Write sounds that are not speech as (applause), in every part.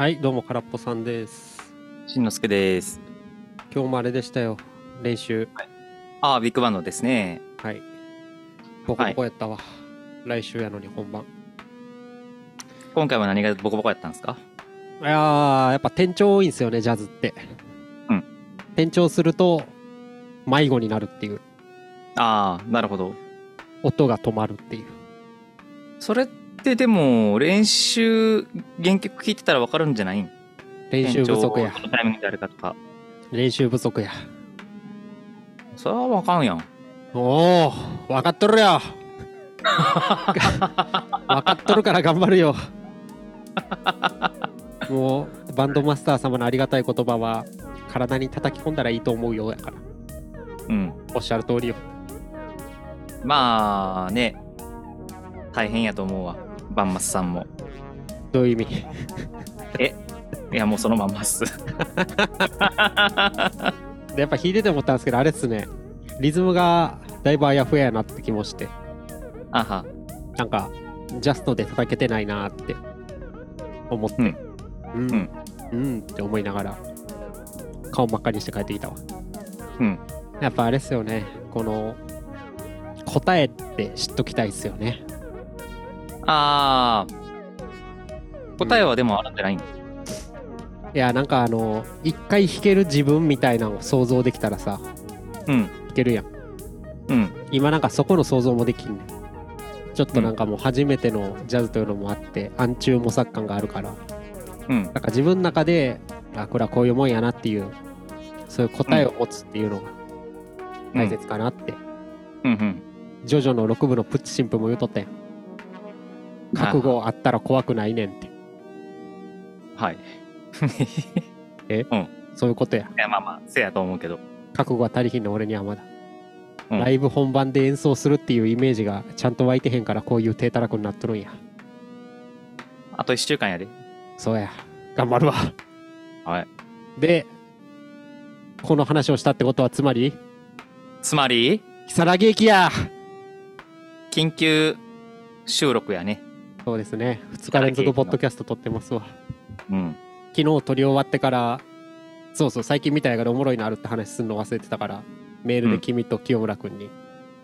はい、どうも、空っぽさんです。しんのすけです。今日もあれでしたよ。練習。ああ、ビッグバンドですね。はい。ボコボコやったわ。来週やのに本番。今回は何がボコボコやったんですか？いやー、やっぱ転調多いんですよね、ジャズって。うん。転調すると、迷子になるっていう。ああ、なるほど。音が止まるっていう。それってでも、練習、原曲聴いてたらわかるんじゃない？ん練習不足やどのタイミングであるかとか。練習不足や。それはわかんやん。おお、分かっとるよ。(laughs) 分かっとるから頑張るよ。もう、バンドマスター様のありがたい言葉は、体に叩き込んだらいいと思うよやから。うん。おっしゃる通りよ。まあね、大変やと思うわ。バンマスさんも。どういう意味？いや、もうそのまんまっす。(laughs) でやっぱ弾いてて思ったんですけど、あれっすね。リズムがだいぶあやふややなって気もして、あは。なんか、ジャストで叩けてないなーって思って、うん、うん、うんって思いながら、顔真っ赤にして帰ってきたわ。うん。やっぱあれっすよね。この、答えって知っときたいっすよね。ああ。答えはでもあるんじゃないんいや、なんかあの、一回弾ける自分みたいなのを想像できたらさ、うん。弾けるやん。うん。今なんかそこの想像もできんねんちょっとなんかもう初めてのジャズというのもあって暗中模索感があるからうん。なんか自分の中であこれはこういうもんやなっていうそういう答えを持つっていうのが大切かなって、うん。うん。ジョジョの6部のプッチ神父も言うとったやん覚悟あったら怖くないねんって。はい。(laughs) そういうことや。いや、まあまあ、せやと思うけど。覚悟は足りひんの俺にはまだ、うん。ライブ本番で演奏するっていうイメージがちゃんと湧いてへんからこういう低たらくになっとるんや。あと1週間やで。そうや。頑張るわ。はい。でこの話をしたってことはつまり？つまり、如月駅や。緊急収録やね。そうですね。2日連続ポッドキャスト撮ってますわ。うん。昨日撮り終わってからそうそう最近見た映画でおもろいのあるって話すんの忘れてたからメールで君と清村君に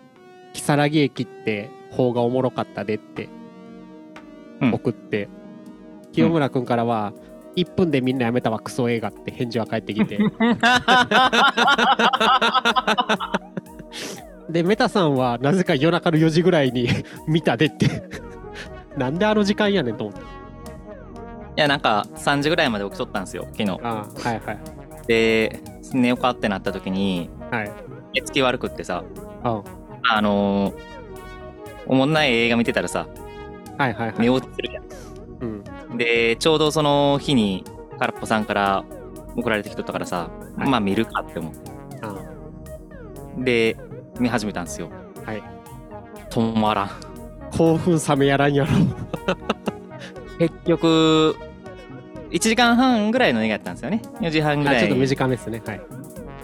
「如月駅って方がおもろかったで」ってうん。送って、清村君からは「1分でみんなやめたわクソ映画」って返事は返ってきて。(laughs) でメタさんはなぜか夜中の4時ぐらいに見たでってなんであの時間やねんと思っていや、なんか3時ぐらいまで起きとったんですよ、昨日。ああはいはいで、寝ようかってなった時に、はい寝つき悪くってさ、ああのー、おもんない映画見てたらさ、はいはいはい寝落ちするやうんん。で、ちょうどその日に、空っぽさんから送られてきとったからさ、はいまあ見るかって思って。あで、見始めたんですよ。はい止まらん。興奮冷めやらんやろ。結局、1時間半ぐらいの映画やったんですよね。4時半ぐらあちょっとい短めですね。はい、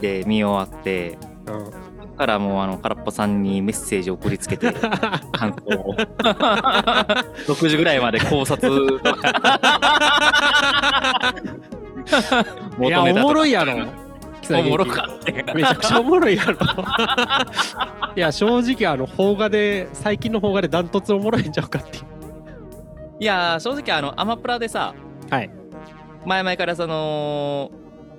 で見終わって、うん、そっからもうあの空っぽさんにメッセージを送りつけて (laughs) 感想を。(laughs) 6時ぐらいまで考察。(laughs) とか。いやおもろいやろおもろかったよめちゃくちゃおもろいやろ。(laughs) いや正直あの邦画で最近の邦画でダントツおもろいんちゃうかっていう。いやー正直あのアマプラでさはい。前々からその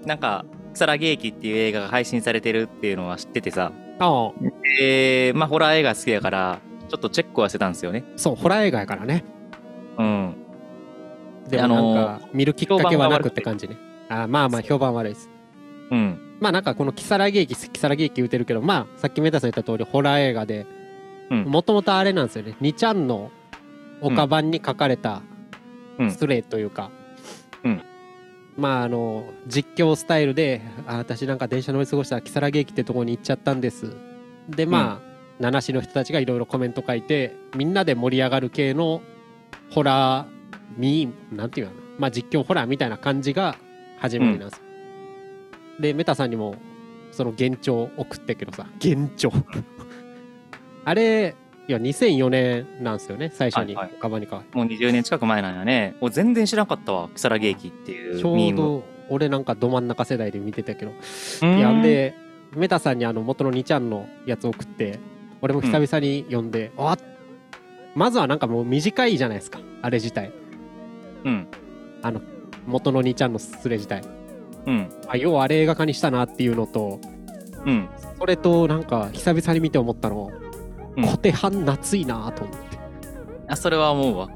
なんか「如月駅」っていう映画が配信されてるっていうのは知っててさ。ああ。でまあホラー映画好きやからちょっとチェックはしてたんですよね。そうホラー映画やからね。うん。でもあのー見るきっかけはなくって感じね。あまあまあ評判悪いですうん。まあなんかこの如月駅如月駅言うてるけどまあさっきメタさん言った通りホラー映画でうん。もともとあれなんですよね。2ちゃんの岡版に書かれたうん。スレというか、うん。まああの実況スタイルで「あ私なんか電車乗り過ごしたら如月駅ってとこに行っちゃったんです」でまあ、七市の人たちがいろいろコメント書いてみんなで盛り上がる系のホラーミーなんていうのかな。まあ実況ホラーみたいな感じが始まりなんです。よ、でメタさんにもその幻聴送ってけどさ幻聴？(laughs) あれいや2004年なんですよね最初にはいはい。カバニカ、もう20年近く前なんやね。もう全然知らなかったわ、如月駅っていうちょ。うど俺なんかど真ん中世代で見てたけど。うん。いやんでメタさんにあの元の2ちゃんのやつ送って俺も久々に読んで、あまずはなんかもう短いじゃないですかあれ自体。うん。元の2ちゃんのスレ自体うん。あ要はあれ映画化にしたなっていうのとうん。それとなんか久々に見て思ったの、うん小手半夏いなと思ってあ、それは思うわ。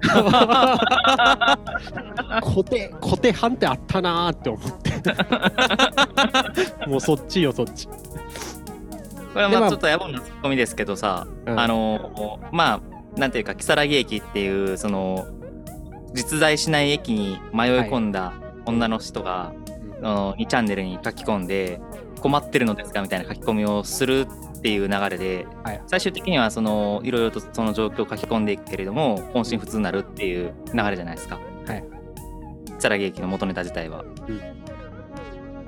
小手小手半ってあったなーって思って (laughs) もうそっちよそっち、これはでまあまあちょっと野暮なツッコミですけどさ、うんあのまあなんていうか如月駅っていうその実在しない駅に迷い込んだ女の人が、あの2チャンネルに書き込んで困ってるのですかみたいな書き込みをするっていう流れで、はい最終的にはそのいろいろとその状況を書き込んでいくけれども本心不通になるっていう流れじゃないですか。はい如月駅の元ネタ自体は。うん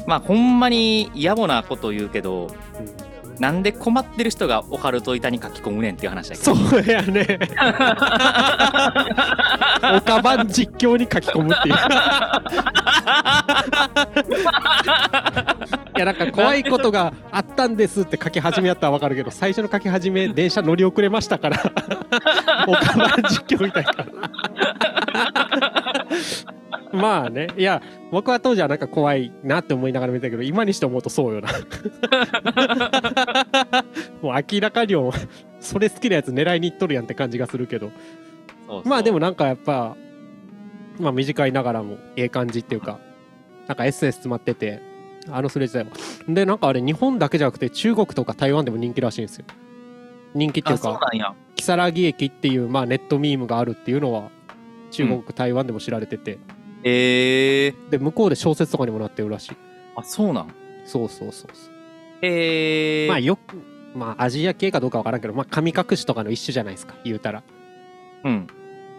まあほんまに野暮なこと言うけど、うんなんで困ってる人がオカルト板に書き込むねんっていう話だけど。そうやね。(laughs) オカバン実況に書き込むっていう。(laughs) いやなんか怖いことがあったんですって書き始めやったらわかるけど最初の書き始め電車乗り遅れましたから。(laughs) オカバン実況みたいなまあね。いや僕は当時はなんか怖いなって思いながら見てたけど今にして思うとそうよな。(laughs) もう明らかにもそれ好きなやつ狙いにいっとるやんって感じがするけど。まあでもなんかやっぱまあ短いながらもええ感じっていうかなんかエッセンス詰まっててあのスレ自体もでなんかあれ日本だけじゃなくて中国とか台湾でも人気らしいんですよ。人気っていあうかそうなんや。如月駅っていうまあネットミームがあるっていうのは中国、台湾でも知られててえー、で向こうで小説とかにもなってるらしい。あそうなん？そうそうそうそう。えー、まあよくまあアジア系かどうかわからんけどまあ神隠しとかの一種じゃないですか言うたら。うん。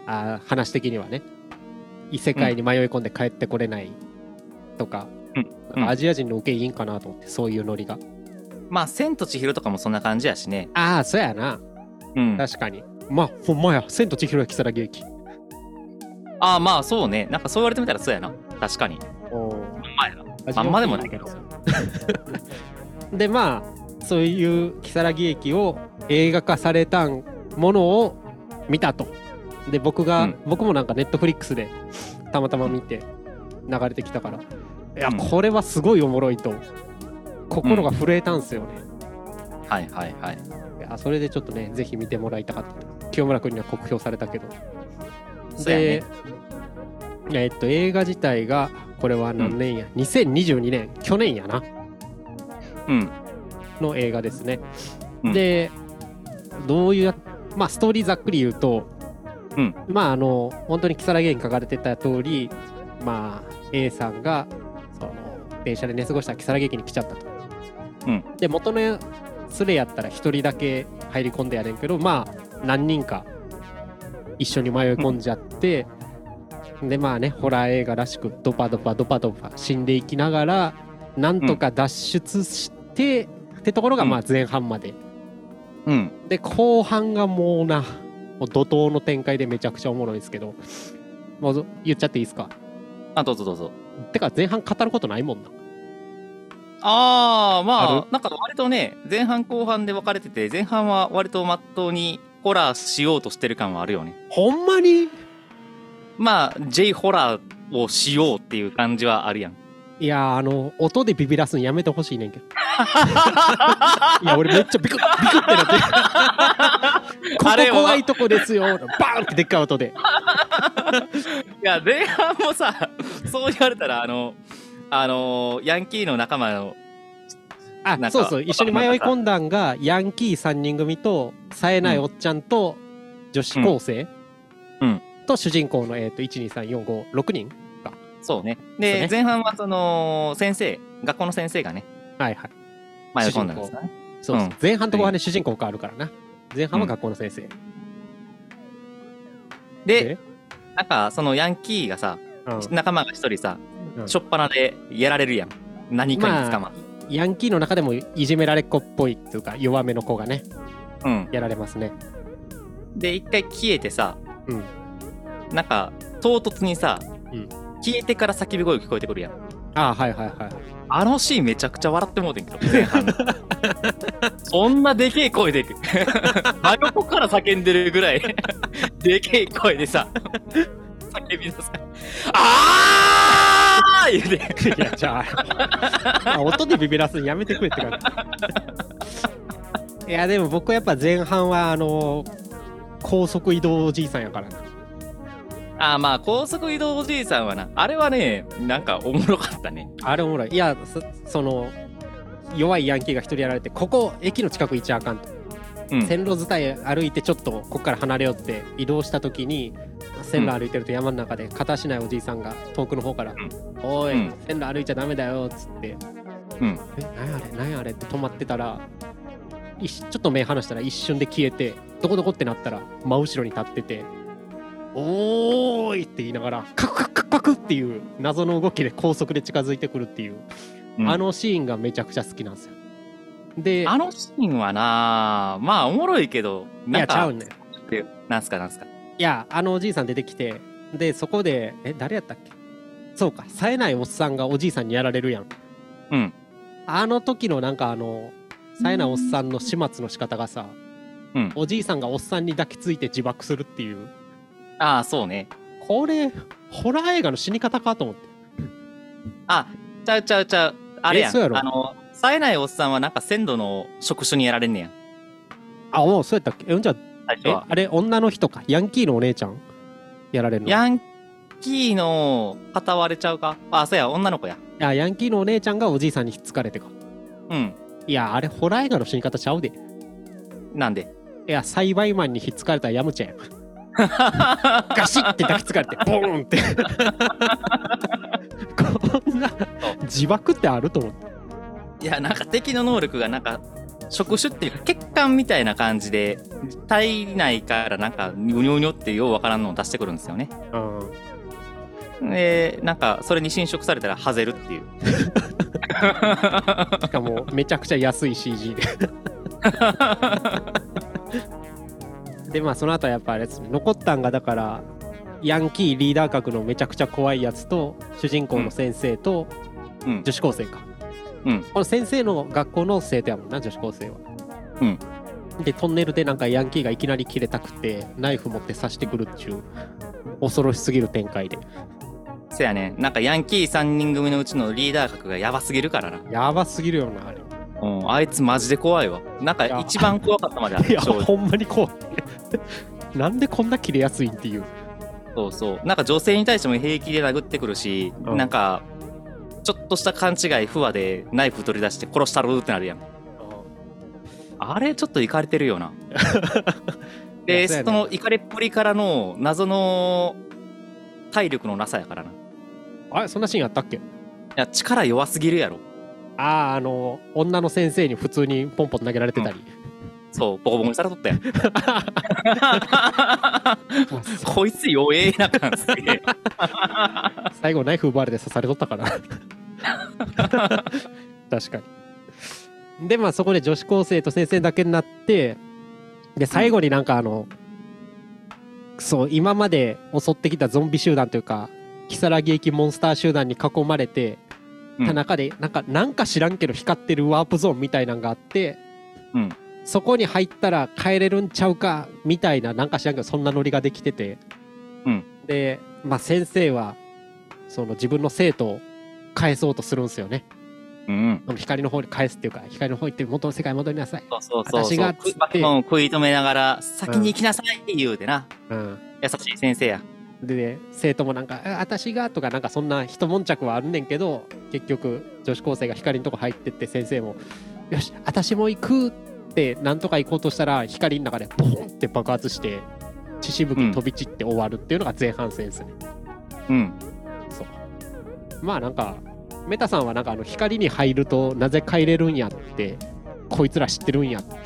あー話的にはね。異世界に迷い込んで帰ってこれない。とか、うん。うん。アジア人の受けいいんかなと思ってそういうノリが。まあ、千と千尋とかもそんな感じやしね。ああそうやな。うん。確かに。まあほんまや「千と千尋や如月駅ああ、まあそうね。なんかそう言われてみたらそうやな。確かに。」おーまあやな。アジアあんまでもないけど。(laughs) でまあそういう如月駅を映画化されたものを見たとで僕が、うん僕もなんかネットフリックスでたまたま見て流れてきたからいや、うんこれはすごいおもろいと心が震えたんすよね、はいはいはい。いやそれでちょっとねぜひ見てもらいたかった清村君には酷評されたけどそうやね。でえーっと映画自体がこれは何年や、2022年去年やな。うん。の映画ですね、うん。でどういうやまあストーリーざっくり言うと、うん。まああの本当に如月に書かれてた通りまあ A さんがその電車で寝過ごした如月駅に来ちゃったと、うん。で元の連れやったら一人だけ入り込んでやねんけどまあ何人か一緒に迷い込んじゃって、でまあねホラー映画らしくドパドパドパドパ死んでいきながらなんとか脱出して、ってところがまあ前半まで、うん。で後半がもうなもう怒涛の展開でめちゃくちゃおもろいですけどもう言っちゃっていいですか？あ、どうぞどうぞ。てか前半語ることないもんな。ああ、まああ、なんか割とね、前半後半で分かれてて、前半は割とまっとうにホラーしようとしてる感はあるよね。ほんまに？まあ、J ホラーをしようっていう感じはあるやん。いやーあの音でビビらすんやめてほしいねんけどいや俺めっちゃビクッビクってなって (laughs) ここ怖いとこですよバーンってでっかい音でいや、前半もさ、そう言われたら、あの、あの、ヤンキーの仲間の、あそうそう。一緒に迷い込んだんがヤンキー3人組と冴えないおっちゃんと女子高生、うん。と主人公の、えー、と12345人そうね。で、ね。前半はその、先生、学校の先生がね、はいはい。迷い込んだんですかね。そうそう、うん。前半と後半で主人公変わるからな。前半は学校の先生、で、なんか、そのヤンキーがさ、うん。仲間が一人さ、うん。しょっぱなでやられるやん。何かに捕まって。ヤンキーの中でもいじめられっ子っぽいっていうか弱めの子がねうん。やられますね。で一回消えてさうん。なんか唐突にさ、うん。消えてから叫び声聞こえてくるやん。ああはいはいはいあのシーンめちゃくちゃ笑ってもうてんけど前半。そんなでけえ声で (laughs) 真横から叫んでるぐらいでけえ声でさ叫び出すあー言うていやじゃあ音でビビらすのやめてくれって感じ。(laughs) いやでも僕はやっぱ前半はあの高速移動おじいさんやからな。あーまあ高速移動おじいさんはな。あれはねなんかおもろかったね。あれおもろい。いやそその弱いヤンキーが一人やられてここ駅の近く行っちゃあかんと、うん。線路伝い歩いてちょっとここから離れようって移動した時に線路歩いてると山の中で片しないおじいさんが遠くの方からん「おい、うん。線路歩いちゃダメだよ」っつって。うん「え何やあれ何やあれ」って止まってたら一ちょっと目離したら一瞬で消えてどこどこってなったら真後ろに立ってて「おーい!」って言いながらカクカクカクカクっていう謎の動きで高速で近づいてくるっていう、うん。あのシーンがめちゃくちゃ好きなんですよ。であのシーンはなまあおもろいけどいなんかやちゃうねなんすかなんすか。いやあのおじいさん出てきてでそこでえ誰やったっけ？そうか冴えないおっさんがおじいさんにやられるやん。うん。あの時のなんかあの冴えないおっさんの始末の仕方がさ、うん。おじいさんがおっさんに抱きついて自爆するっていう。ああそうね。これホラー映画の死に方かと思って。あちゃうちゃうちゃう。あれやん。えそうやろ？あの冴えないおっさんはなんか鮮度の職種にやられんねや。あもうそうやったっけ？えじゃあえ最初は。あれ女の人か？ヤンキーのお姉ちゃん？やられるの？いヤンキーの片割れちゃうか？あそうや女の子や。やヤンキーのお姉ちゃんがおじいさんにひっつかれてか。うん。いやあれホラー映画の死に方ちゃうで。なんで？いや栽培マンにひっつかれたらヤムチャや (laughs) ガシッて抱きつかれてボーンって。(laughs) こんな自爆ってあると思って。いやなんか敵の能力がなんか触手っていうか血管みたいな感じで体内からなんかうにょうにょってようわからんのを出してくるんですよね。うんでなんかそれに侵食されたらハゼるっていう。(laughs) しかもめちゃくちゃ安い CG で。でまあその後はやっぱあれです。ね残ったんがだからヤンキーリーダー格のめちゃくちゃ怖いやつと主人公の先生とうん。女子高生か、うん。この先生の学校の生徒やもんな女子高生は。うん。でトンネルでなんかヤンキーがいきなり切れたくてナイフ持って刺してくるっちゅう恐ろしすぎる展開で。せやねなんかヤンキー3人組のうちのリーダー格がやばすぎるからな。やばすぎるよなあれ。うん、あいつマジで怖いわ。なんかいや一番怖かったまであいやる。正直。ほんまに怖い。(laughs) なんでこんな切れやすいんっていう。そうそう。なんか女性に対しても平気で殴ってくるし、うん。なんか、ちょっとした勘違い、不和でナイフ取り出して殺したるってなるやん。あれちょっといかれてるよな。い (laughs) で、やそのいかれっぷりからの謎の体力のなさやからな。いあれそんなシーンあったっけ？や、力弱すぎるやろ。あああの女の先生に普通にポンポン投げられてたり、そう、ボコボコにされとったやん。ま (laughs) あこいつ弱えな感じで。最後ナイフ奪われて刺されとったから確かにでまあそこで女子高生と先生だけになってで最後になんかあの、そう今まで襲ってきたゾンビ集団というか如月駅モンスター集団に囲まれてうんた中でなんかなんか知らんけど光ってるワープゾーンみたいなんがあって、うんそこに入ったら帰れるんちゃうかみたいななんか知らんけどそんなノリができてて、うん。で、まあ、先生はその自分の生徒を返そうとするんですよね。うん。光の方に返すっていうか光の方行って元の世界に戻りなさい、そうそうそうそう。私がっつって。を食い止めながら、先に行きなさいって言うてな。うん、優しい先生や。で生徒もなんか「あ私が」とかなんかそんな一悶着はあるねんけど結局女子高生が光のとこ入ってって先生も「よし私も行く」ってなんとか行こうとしたら光の中でボーンって爆発して血しぶき飛び散って終わるっていうのが前半戦ですね、うん。そう。まあなんかメタさんはなんかあの光に入るとなぜ帰れるんやってこいつら知ってるんやって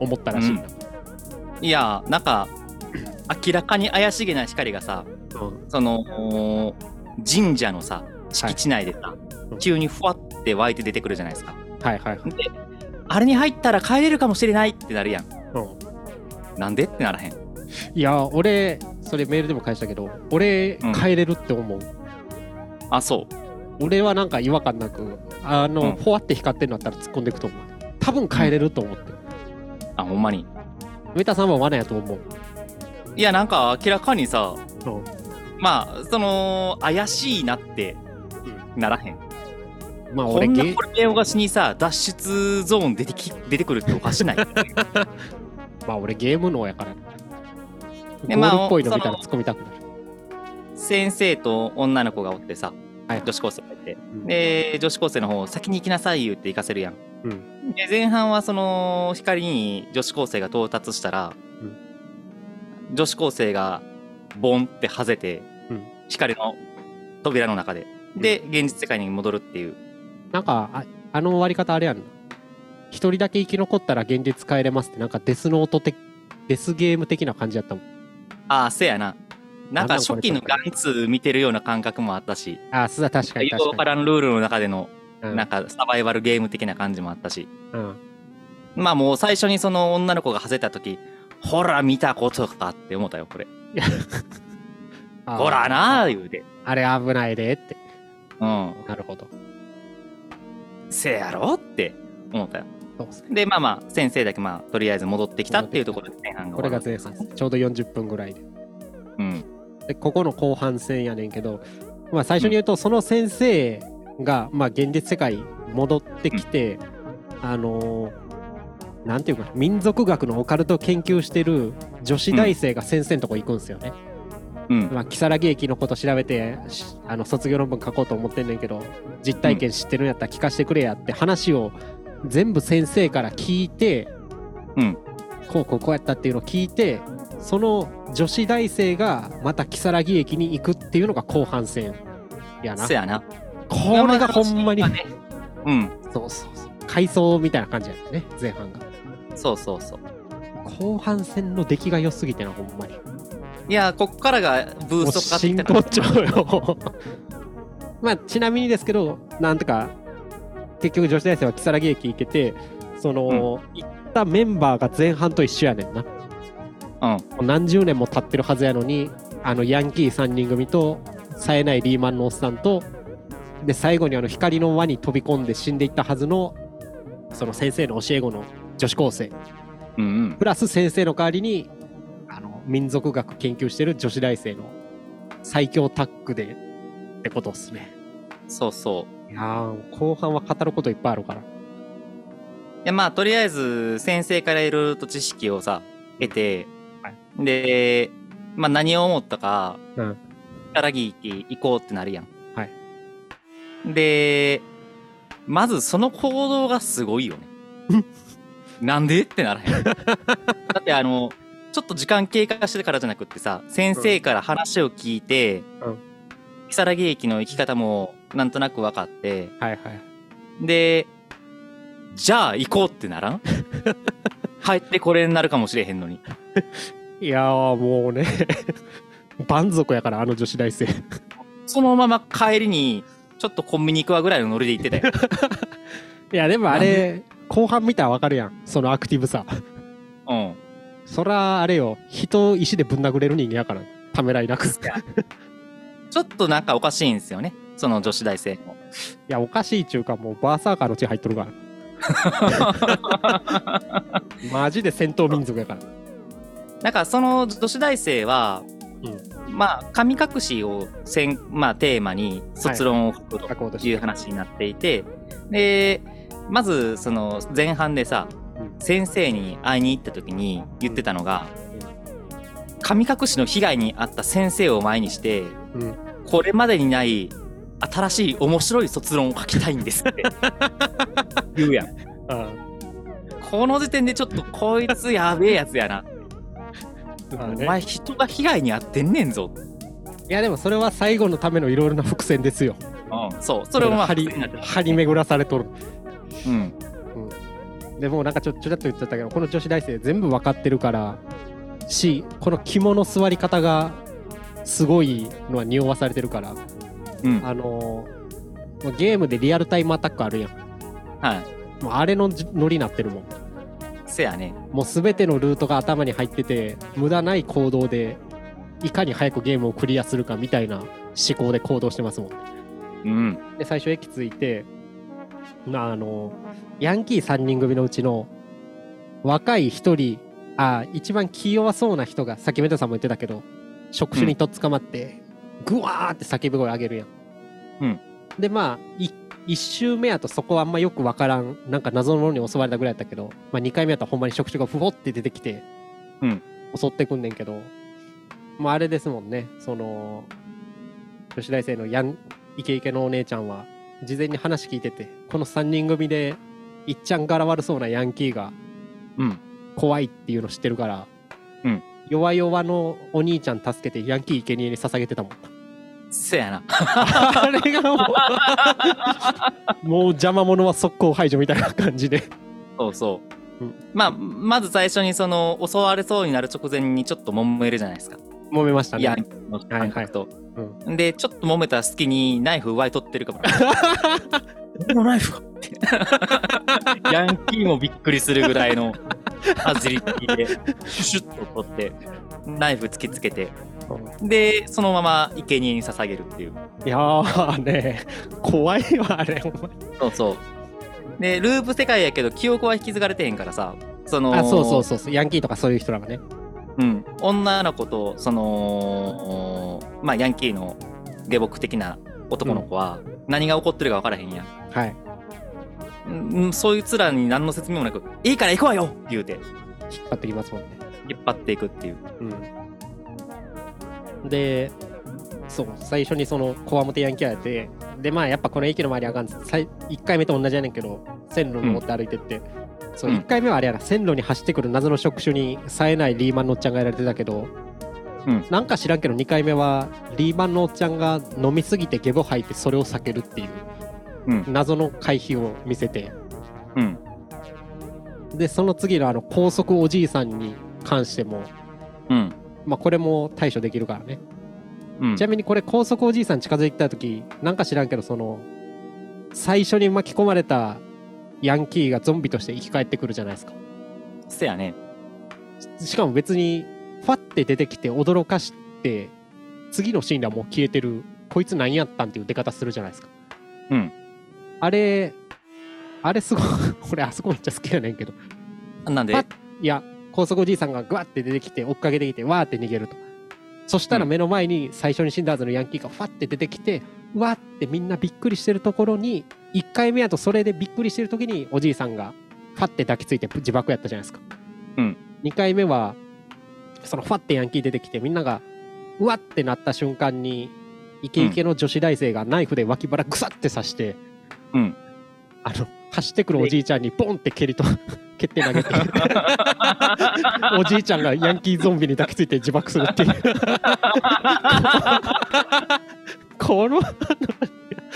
思ったらしいな、いや、なんか、明らかに怪しげな光がさ、うん。その、神社のさ、敷地内でさ、うん。急にふわって湧いて出てくるじゃないですか。はいはいはい、で、あれに入ったら帰れるかもしれないってなるやん。うん。なんでってならへん。いや俺それメールでも返したけど俺うん変えれるって思う、あそう。俺はなんか違和感なくあの、うん。フォワって光ってんのあったら突っ込んでいくと思う。多分変えれると思って、あほんまに。メタさんは罠やと思う。いやなんか明らかにさうん。まあその怪しいなってならへんまあこんな俺ゲこれ見逃しにさ脱出ゾーン出てき出てくるっておかしない？(laughs) まあ俺ゲーム脳やからでまあゴールっぽいの見たら突っ込みたくなる、先生と女の子がおってさ、はい。女子高生がいて。うん。で女子高生の方先に行きなさい言って行かせるやん。うん。で前半はその光に女子高生が到達したら、うん。女子高生がボンってはぜて、うん。光の扉の中で。で現実世界に戻るっていうなんかああの終わり方あれやんな。一人だけ生き残ったら現実帰れますってなんかデスノート的デスゲーム的な感じやったもん。ああせやな。なんか初期のガンツ見てるような感覚もあったし。あそうだ確かによくわか確からんルールの中でのに、うん。なんかサバイバルゲーム的な感じもあったし。うん。まあもう最初にその女の子がはぜた時ほら見たことかって思ったよこれ。(laughs) ほらなあ言うて。あれ危ないでって。うん。なるほどせやろって思ったよ。そうですね。でまあまあ先生だけまあとりあえず戻ってきたっていうところで前半がこれが前半ちょうど40分ぐらいで。うん。でここの後半戦やねんけど、まあ、最初に言うと、その先生が、まあ、現実世界戻ってきて、あのーなんていうかな民族学のオカルトを研究してる女子大生が先生のとこ行くんですよね。うん。まあ、如月駅のこと調べてしあの卒業論文書こうと思ってんねんけど実体験知ってるんやったら聞かせてくれやって話を全部先生から聞いて、うん。こうこうこうやったっていうのを聞いてその女子大生がまた如月駅に行くっていうのが後半戦やな。せやな。これがほんまに、ね。うん。そうそうそう。回想みたいな感じやったね前半が。そうそうそう。後半戦の出来が良すぎてなほんまにいやこっからがブーストかかってたから骨頂よまあちなみにですけどなんとか結局女子大生は如月駅行けてその、行ったメンバーが前半と一緒やねんな。うん。もう何十年も経ってるはずやのにあのヤンキー3人組と冴えないリーマンのおっさんとで最後にあの光の輪に飛び込んで死んでいったはずのその先生の教え子の女子高生。うんうん。プラス先生の代わりに民族学研究してる女子大生の最強タッグでってことっすね。そうそいうやー後半は語ることいっぱいあるから。いやまあとりあえず先生からいろいろと知識をさ得て、でまあ何を思ったかうん。荒木駅行こうってなるやん。はい。でまずその行動がすごいよね。(laughs) なんで？ってならへん。(laughs) だってあのちょっと時間経過してからじゃなくってさ先生から話を聞いて、うん。如月駅の行き方もなんとなく分かってはいはい。でじゃあ行こうってならん？(laughs) 帰ってこれになるかもしれへんのに。いやーもうね。(laughs) 蛮族やからあの女子大生。そのまま帰りにちょっとコンビニ行くわぐらいのノリで行ってたよ。(laughs) いやでもあれ後半見たらわかるやん。そのアクティブさ。うんそらあれよ。人を石でぶん殴れる人間やからためらいなく。いちょっとなんかおかしいんですよね。その女子大生も。やおかしいっちゅうかもうバーサーカーの血入っとるから。(laughs) マジで戦闘民族やから。なんかその女子大生は、まあ神隠しをせん、まあ、テーマに卒論を書く書こうという話になっていて、でまずその前半でさ、うん先生に会いに行った時に言ってたのが、神隠しの被害に遭った先生を前にしてうんこれまでにない新しい面白い卒論を書きたいんですって。言うやん。あこの時点でちょっとこいつやべえやつやな。あお前人が被害に遭ってんねんぞ、いやでもそれは最後のためのいろいろな伏線ですよ。うん、そう。それを張り巡らされとる。うんでもなんかちょちょちょっと言っちゃったけどこの女子大生全部分かってるからしこの肝の座り方がすごいのは匂わされてるからうん。あのーゲームでリアルタイムアタックあるやん。はい。もうあれのじノリなってるもん。せやね。もう全てのルートが頭に入ってて無駄ない行動でいかに早くゲームをクリアするかみたいな思考で行動してますもん。うん。で最初駅着いてまああのヤンキー3人組のうちの若い1人あ一番気弱そうな人がさっきメタさんも言ってたけど触手にとっ捕まって、グワーって叫び声上げるやん。うん。でまあい1周目やとそこはあんまよくわからんなんか謎のものに襲われたぐらいやったけど、まあ、2回目やったらほんまに触手がふわって出てきて、うん。襲ってくんねんけどまああれですもんね。その女子大生のヤンイケイケのお姉ちゃんは事前に話聞いててこの3人組でいっちゃん柄悪そうなヤンキーがうん。怖いっていうの知ってるから、うん。弱々のお兄ちゃん助けてヤンキー生贄に捧げてたもん。せやな。あれがもうもう邪魔者は速攻排除みたいな感じで。そうそう、うん。まあまず最初にその襲われそうになる直前にちょっと揉めるじゃないですか。揉めましたね。いやの感覚と、うでちょっと揉めた隙にナイフ奪い取ってるかも (laughs) このナイフが。(laughs) ヤンキーもびっくりするぐらいのアジリティでシュシュッと取ってナイフ突きつけてでそのまま生贄に捧げるっていう。いやーね怖いわあれ。お前そうそう。でループ世界やけど記憶は引き継がれてへんからさそのあそうそうそうそう。ヤンキーとかそういう人らがね。うん、女の子とそのまあヤンキーの下僕的な男の子は何が起こってるか分からへんやん、はい。うん、そいつらに何の説明もなく「いいから行くわよ!」言うて。引っ張ってきますもんね。引っ張っていくっていう。うん。でそう最初にそのこわもてヤンキーやってでまあやっぱこの駅の周りあかんっつってさい1回目と同じやねんけど線路に乗って歩いてって、そううん。1回目はあれやな線路に走ってくる謎の触手に冴えないリーマンのおっちゃんがやられてたけど、うん。なんか知らんけど2回目はリーマンのおっちゃんが飲みすぎてゲボ吐いてそれを避けるっていううん。謎の回避を見せて。うん。でその次のあの高速おじいさんに関してもうん。まあこれも対処できるからね。うん。ちなみにこれ高速おじいさん近づいてた時なんか知らんけどその最初に巻き込まれたヤンキーがゾンビとして生き返ってくるじゃないですか。せやね。しかも別にファって出てきて驚かして次のシーンではもう消えてるこいつ何やったんっていう出方するじゃないですか。うん。あれあれすごい (laughs) 俺あそこめっちゃ好きやねんけど。なんで？いや高速おじいさんがグワって出てきて追っかけてきてわーって逃げると。そしたらうん。目の前に最初に死んだはずのヤンキーがファって出てきてうわーってみんなびっくりしてるところに1回目やとそれでびっくりしてる時におじいさんがファって抱きついて自爆やったじゃないですか、うん。2回目はそのファってヤンキー出てきてみんながうわってなった瞬間にイケイケの女子大生がナイフで脇腹グサって刺して、うん。あの走ってくるおじいちゃんにポンって蹴りと (laughs) 蹴って投げておじいちゃんがヤンキーゾンビに抱きついて自爆するっていう。(laughs) この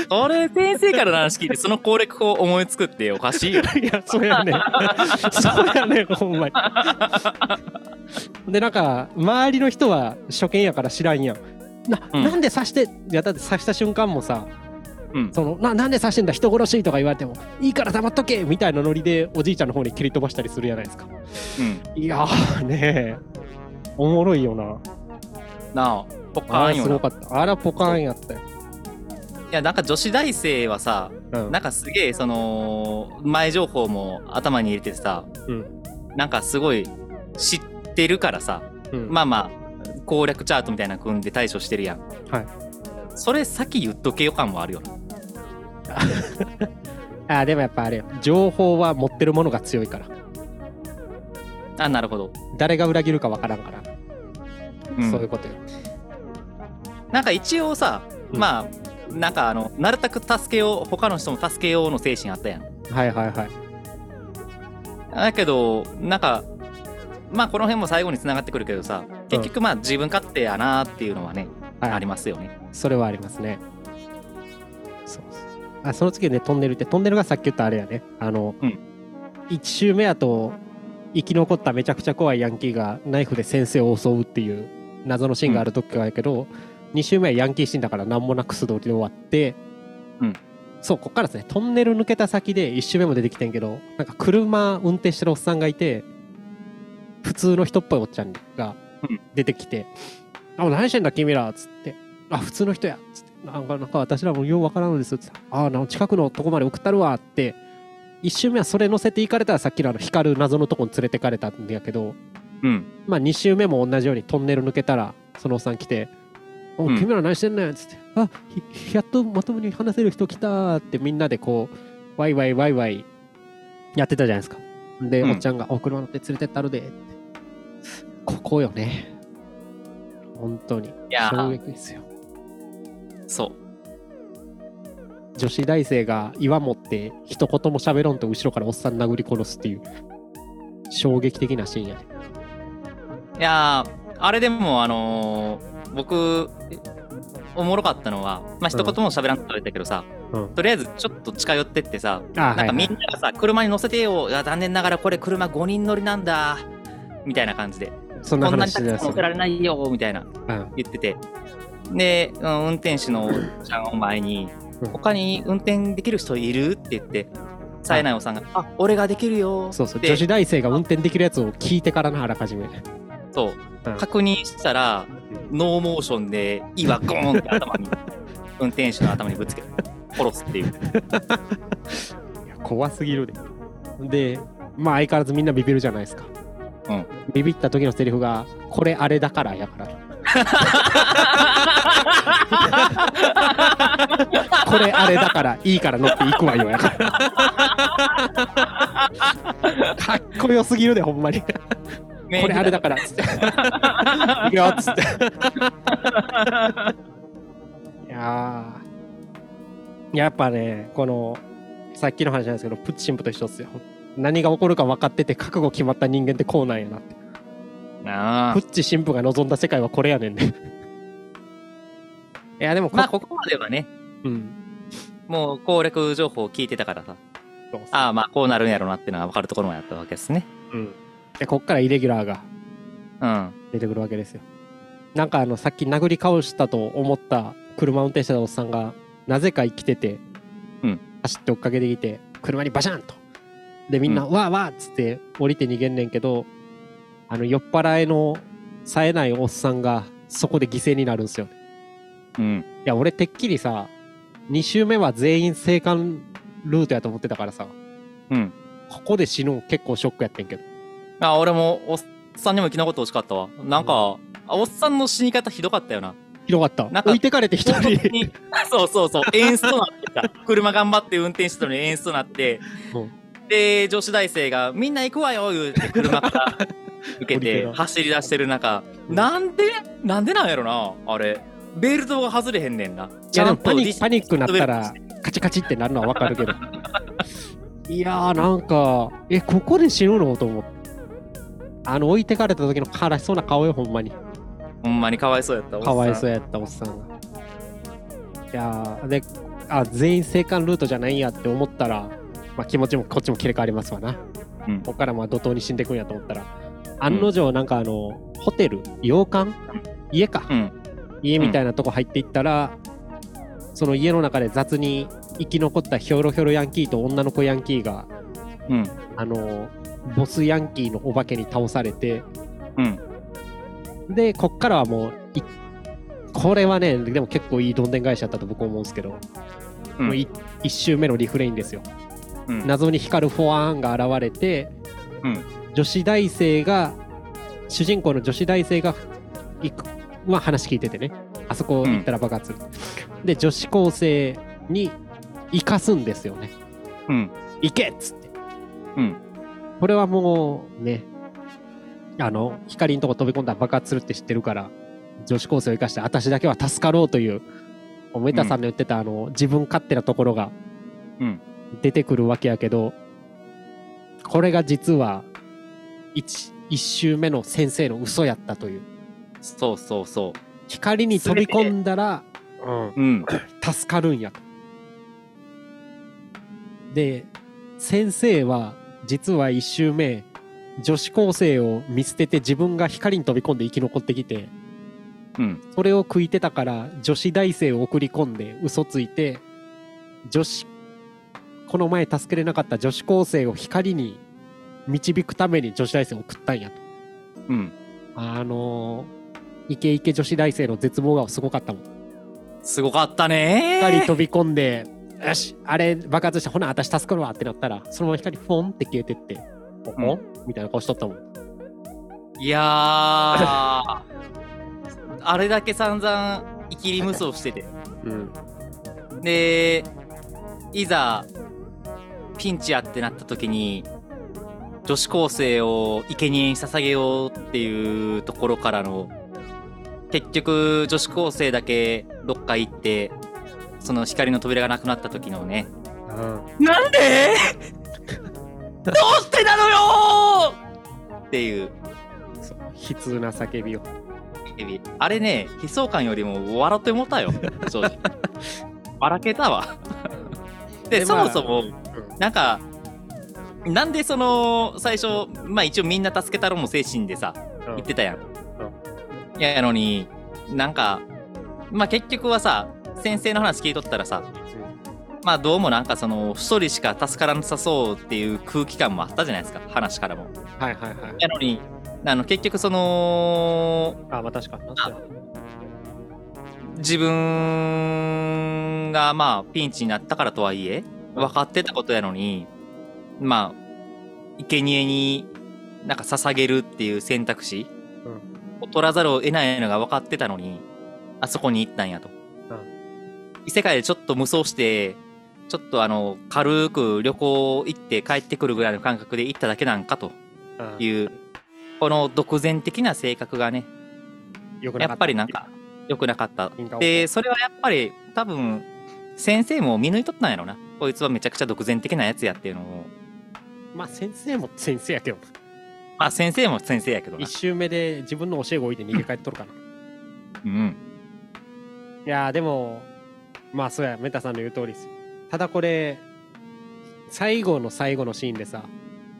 それ先生からの話聞いてその攻略法思いつくっておかしいよいやそうやね。(laughs) そうやねほんまに。でなんか周りの人は初見やから知らんやん。な,、うん。なんで刺していやだって刺した瞬間もさうん。そのななんで刺してんだ人殺しとか言われてもいいから黙っとけみたいなノリでおじいちゃんの方に蹴り飛ばしたりするじゃないですか。うん。いやーねおもろいよな。なあポカあーンよな。れすごかった。あらポカーンやったよ、いやなんか女子大生はさうん。なんかすげえその前情報も頭に入れてさうん。なんかすごい知ってるからさうん。まあまあ攻略チャートみたいなの組んで対処してるやん。はい。それ先言っとけよ感もあるよな。(laughs) あでもやっぱあれよ。情報は持ってるものが強いから。あなるほど、誰が裏切るかわからんから、うん。そういうことよ。なんか一応さ、うん。まあなんかあのなるたく助けよう他の人も助けようの精神あったやん。はいはいはい。だけどなんかまあこの辺も最後に繋がってくるけどさ結局まあ自分勝手やなっていうのはね、はい。ありますよね。それはありますね。そうあその次ねトンネルってトンネルがさっき言ったあれやね。あの、うん。1周目やと生き残っためちゃくちゃ怖いヤンキーがナイフで先生を襲うっていう謎のシーンがある時がやけど、2周目はヤンキー死んだから何もなく素通りで終わって、うん。そうこっからですね。トンネル抜けた先で1周目も出てきてんけどなんか車運転してるおっさんがいて普通の人っぽいおっちゃんがうん。出てきて「あ何してんだ君ら」っつって「あ普通の人や」っつって「なんかなんか私らもようわからんのです」っつって「ああ近くのとこまで送ったるわ」って1周目はそれ乗せて行かれたらさっきのあの光る謎のとこに連れてかれたんやけどうん。まあ2周目も同じようにトンネル抜けたらそのおっさん来て「おうん。君ら何してんねん」っつって「あひやっとまともに話せる人来た」ってみんなでこうワイワイワイワイやってたじゃないですか。で、うん。おっちゃんが「お車乗って連れてったるで」って。ここよね。本当に。いや衝ー撃ですよ。そう。女子大生が岩持って一言も喋ろんと後ろからおっさん殴り殺すっていう衝撃的なシーンやね。いやーあれでもあのー僕えおもろかったのはまあ一言も喋らんと言ったけどさ、うん。とりあえずちょっと近寄ってってさあなんかみんなながさ、車に乗せてよいや残念ながらこれ車5人乗りなんだみたいな感じで。そんなこんなにたくさん乗せられないよみたいなうん。言ってて。で、うん運転手のおっちゃんを前にうん他に運転できる人いる？って言って冴えないおっさんが「あ俺ができるよ」そうそう。で。女子大生が運転できるやつを聞いてからなあらかじめ。そう。うん確確認したらノーモーションで岩ゴーンって頭に (laughs) 運転手の頭にぶつけて殺すっていう。怖すぎるで。でまあ相変わらずみんなビビるじゃないですか。うん。ビビった時のセリフが「これあれだから」やから (laughs) これあれだからいいから乗っていくわよやから。(laughs) かっこよすぎるでほんまにこれあれだから。っつっていくよ。っつっていやー。やっぱねこのさっきの話なんですけどプッチ神父と一緒っすよ。何が起こるか分かってて覚悟決まった人間ってこうなんやなって。なあ。プッチ神父が望んだ世界はこれやねんね。(laughs) いやでもこ、まあここまではね。うん。もう攻略情報を聞いてたからさ。ああまあこうなるんやろうなっていうのが分かるところもやったわけですね。うんでこっからイレギュラーがうん。出てくるわけですよ。なんかあのさっき殴り倒したと思った車運転してたおっさんがなぜか生きてて、うん。走って追っかけてきて車にバシャンと。でみんな、うわーわーっつって降りて逃げんねんけどあの酔っ払いの冴えないおっさんがそこで犠牲になるんですようん。いや俺てっきりさ2周目は全員生還ルートやと思ってたからさうん。ここで死ぬん結構ショックやってんけどあ俺もおっさんにも生き残ってほしかったわ。なんか、あおっさんの死に方ひどかったよな。広がった。なんか置いてかれて一人。(laughs) そうそうそう演出となってた。(laughs) 車頑張って運転してたのに演出となって、うん。で女子大生が「みんな行くわよ」言うて車から受けて走り出してる中なんでなんでなんやろなあれ。ベルトが外れへんねんな。いやでもパニックになったらカチカチってなるのはわかるけど。(laughs) いやーなんかえここで死ぬの？と思ってあの置いてかれた時の悲しそうな顔よほんまに。ほんまにかわいそうやったかわいそううやったおっさんが。いやーであ全員生還ルートじゃないんやって思ったら、まあ、気持ちもこっちも切り替わりますわな、うん。こっからまあ怒涛に死んでいくんやと思ったら。案の定なんかあのホテル洋館？家か、うん。家みたいなとこ入っていったら、その家の中で雑に生き残ったヒョロヒョロヤンキーと女の子ヤンキーがうん。あのボスヤンキーのお化けに倒されて。うん。でこっからはもういこれはねでも結構いいどんでん返しだったと僕思うんですけど、うん。もうい1周目のリフレインですよ。うん。謎に光るフォアーンが現れて、うん。女子大生が主人公の女子大生が行くまあ話聞いててね。あそこ行ったら爆発する、で女子高生に行かすんですよね。うん。行けっつって。うんこれはもうねあの光のとこ飛び込んだら爆発するって知ってるから女子高生を生かして私だけは助かろうというメタさんの言ってたあの自分勝手なところがうん。出てくるわけやけどこれが実は 1, 一周目の先生の嘘やったという。そうそうそ光に飛び込んだら、うんううん。助かるんやと。で先生は実は1周目女子高生を見捨てて自分が光に飛び込んで生き残ってきてうん。それを食いてたから女子大生を送り込んで嘘ついて女子この前助けれなかった女子高生を光に導くために女子大生を送ったんやと。うん。あのー、イケイケ女子大生の絶望がすごかったもん。すごかったね光飛び込んでよしあれ爆発してほな私助かるわってなったらそのまま光フォンって消えてってポコン、みたいな顔しとったもん。いやー。(laughs) あれだけ散々生きり無双してて。うん。でいざピンチやってなった時に女子高生を生贄に捧げようっていうところからの結局女子高生だけどっか行ってその光の扉がなくなった時のね。うん。なんで？(laughs) どうしてなのよ！っていう。そう悲痛な叫びを。あれね悲壮感よりも笑ってもったよ。正直。(laughs) 笑けたわ。でそもそもなんかなんでその最初まあ一応みんな助けたろも精神でさうん。言ってたやん、いややのになんかまあ結局はさ先生の話聞いとったらさまあどうもなんかその一人しか助からなさそうっていう空気感もあったじゃないですか話からも。はいはいはい。やのにあの結局そのあまあ確かに自分がまあピンチになったからとはいえ分かってたことやのにまあ生贄になんか捧げるっていう選択肢を取らざるを得ないのが分かってたのにあそこに行ったんやと、異世界でちょっと無双してちょっとあの軽く旅行行って帰ってくるぐらいの感覚で行っただけなんかとうん。いうこの独善的な性格がねやっぱりなんか良くなかった。でそれはやっぱり多分先生も見抜いとったんやろな。こいつはめちゃくちゃ独善的なやつやっていうのを。まあ先生も先生やけど。まあ先生も先生やけどな。一周目で自分の教え子置いて逃げ帰っとるかな。うん。いやーでもまあそうやメタさんの言う通りですよ。ただこれ最後の最後のシーンでさ、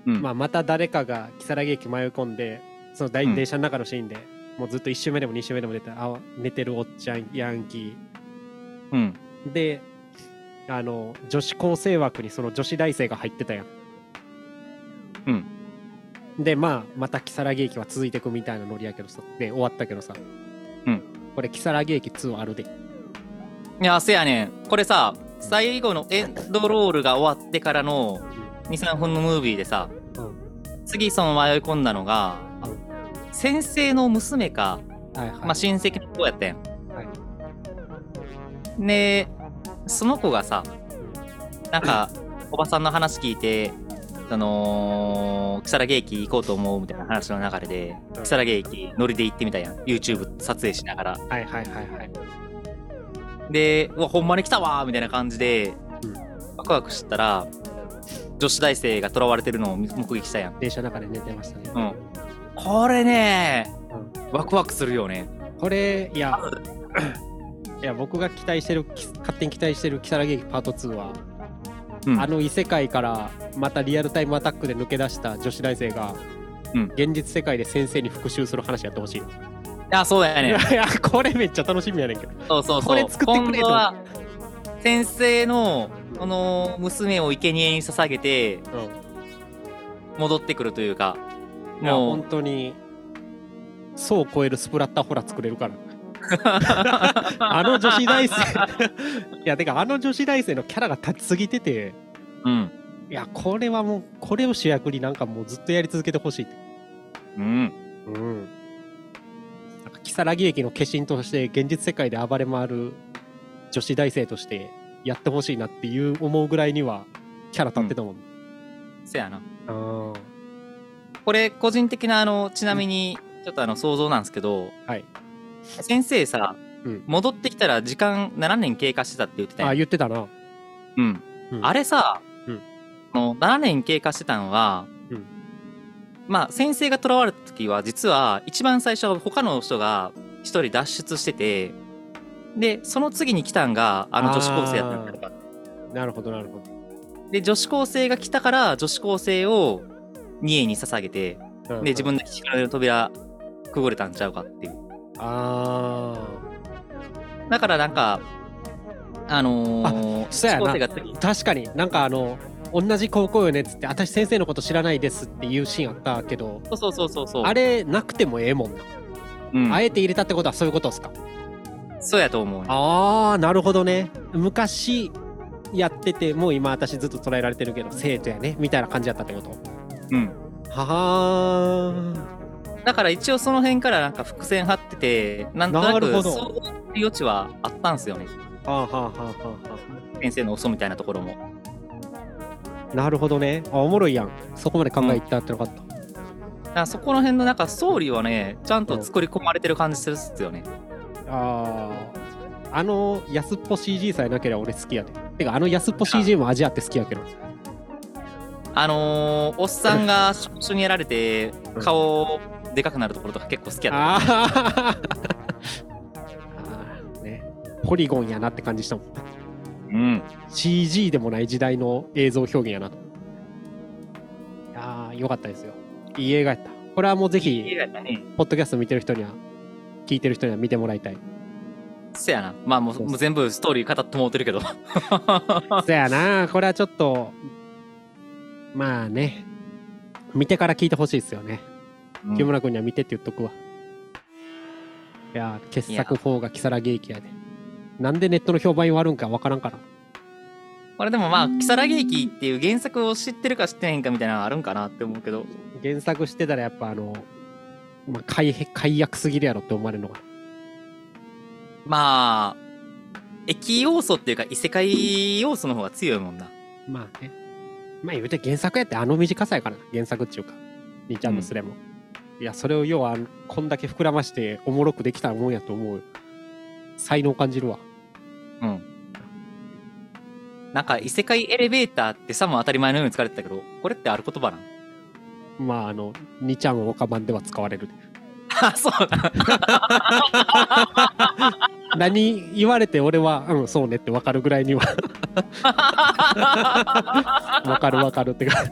うん。まあ、また誰かが如月駅迷い込んでその大うん。電車の中のシーンで、もうずっと1周目でも2周目でも出てあ寝てるおっちゃんヤンキうん。ーであの女子高生枠にその女子大生が入ってたやん。うん。でまあまた如月駅は続いていくみたいなノリやけどさ。で終わったけどさ。うん。これ如月駅2あるでいやせやねん。これさ最後のエンドロールが終わってからの23分のムービーでさ、うん。次その迷い込んだのが、うん先生の娘か、はいはい、まあ、親戚の子やったやん。はい。でその子がさなんかおばさんの話聞いてその如月駅行こうと思うみたいな話の流れでうん。如月駅乗りで行ってみたやん。YouTube 撮影しながら。はいはいはいはいでうわほんまに来たわーみたいな感じで、うん。ワクワクしたら女子大生が囚われてるのを目撃したやん。電車の中で寝てましたね、うん。これねうん。ワクワクするよね。これいや (clears throat) いや僕が期待してるき勝手に期待してる如月駅パート2は、うん。あの異世界からまたリアルタイムアタックで抜け出した女子大生が、うん。現実世界で先生に復讐する話やってほしい、いやそうやね。いやこれめっちゃ楽しみやねんけど。そうそうそう。これ作ってくれと。今度は先生のこの娘を生贄に捧げてうん。戻ってくるというか。いやも本当に層を超えるスプラッターホラー作れるから。(laughs) あの女子大生。(laughs) いやてかあの女子大生のキャラが立ちすぎてて。ううん。いやこれはもうこれを主役になんかもうずっとやり続けてほしいって。うん。うん如月駅の化身として現実世界で暴れ回る女子大生としてやってほしいなっていう思うぐらいにはキャラ立ってたもん、せやな。あー。これ個人的なあのちなみにちょっとあの想像なんですけど、はい。先生さ、うん。戻ってきたら時間7年経過してたって言ってたやあん言ってたな、うん。うん。あれさ、うん。この7年経過してたのは、うんまあ先生が囚われた時は実は一番最初は他の人が一人脱出しててでその次に来たんがあの女子高生やったんだとかなるほどなるほで女子高生が来たから女子高生を二重に捧げてど、うん。で自分の扉くぐれたんちゃうかっていう。あだからなんかあのー、そうやな。女子高生が次確かに。なんかあの同じ高校よねっつって私先生のこと知らないですっていうシーンあったけどそうそうそうそう。そうあれなくてもええもんな、うん。あえて入れたってことはそういうことですか？そうやと思うね。ああなるほどね。昔やっててもう今私ずっと捉えられてるけど生徒やねみたいな感じやったってこと？うん。ははだから一応その辺からなんか伏線張っててなんとななるほど。くそういう余地はあったんすよね。ーはあはあはあは先生の嘘みたいなところも。あなるほどね。あおもろいやん。そこまで考えたってなかった、だからそこの辺のなんかストーリーはねちゃんと作り込まれてる感じするっすよね。あああの安っぽ CG さえなければ俺好きやで。てかあの安っぽ CG も味あって好きやけど。あのー、おっさんが触手にやられてうん。顔でかくなるところとか結構好きやった。あー。(laughs) あーね。ポリゴンやなって感じしたもんうん。CG でもない時代の映像表現やな。といやーよかったですよ。いい映画やった。これはもうぜいいひ映画やったね。ポッドキャスト見てる人には聞いてる人には見てもらいたい。せやな。まあもうもう全部ストーリー語ってもうてるけど。(laughs) そやな。これはちょっとまあね。見てから聞いてほしいですよね。木村君には見てって言っとくわ。いやー傑作4が如月駅やでなんでネットの評判悪んかわからんから。これでもまあ如月駅っていう原作を知ってるか知ってへんかみたいなのあるんかなって思うけど。原作してたらやっぱあの、まあ、解解約すぎるやろって思われるのがまあ駅要素っていうか異世界要素の方が強いもんな。まあね。まあ言うて原作やってあの短さやからな。原作っていうか兄ちゃんのスレも、いやそれを要はこんだけ膨らましておもろくできたもんやと思う才能感じるわ。うん。なんか異世界エレベーターってさも当たり前のように使われてたけどこれってある言葉なん？まああの兄ちゃんオカ版では使われる。あ (laughs) そうだ。(laughs) 何言われて俺はうんそうねって分かるぐらいには。(laughs) 分かる分かるってか。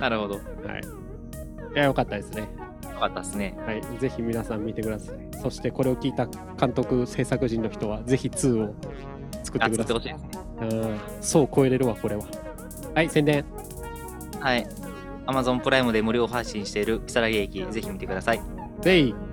なるほど。よはい。いやよかったですねかったっすねはい、ぜひ皆さん見てください。そしてこれを聞いた監督、制作人の人は、ぜひ2を作ってあください。いうん、そう超えれるわ、これは。はい、宣伝。はい Amazon プライムで無料配信している如月駅ぜひ見てくださいぜひ。「